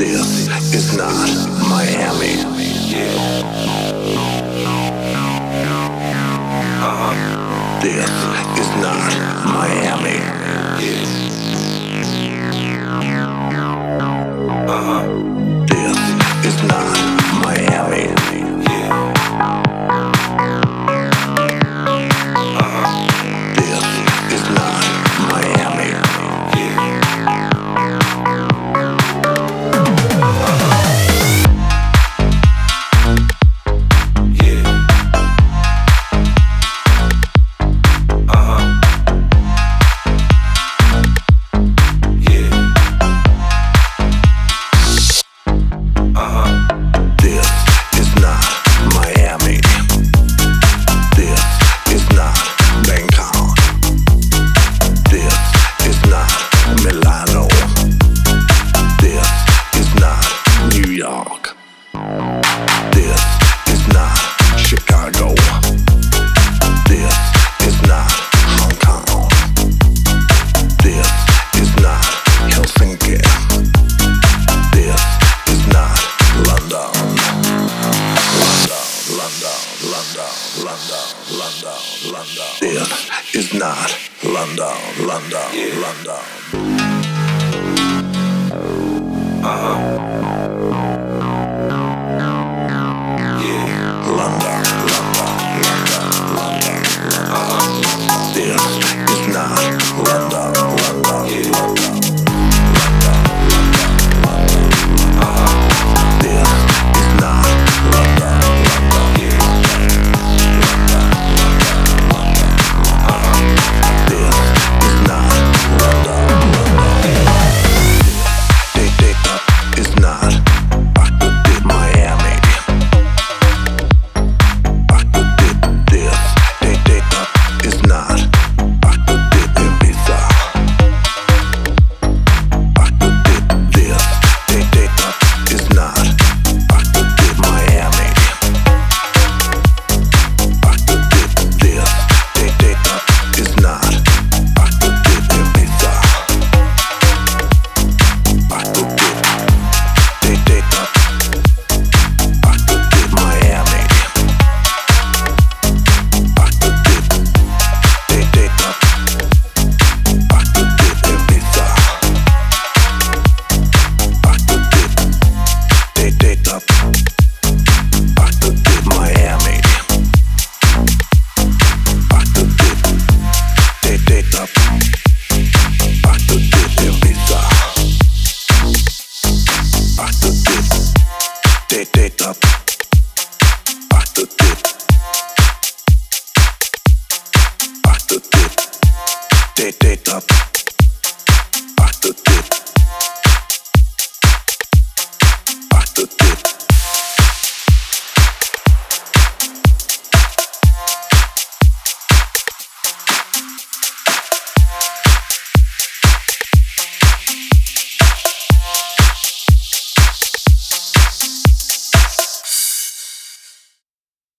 This is not Miami. Yeah. Uh, this is not Miami. Yeah. Uh, this is not. York. This is not Chicago. This is not Hong Kong. This is not Helsinki. This is not London. London, London, London, London, London, London. This is not London, London, yeah. London. Uh-huh. Take it up.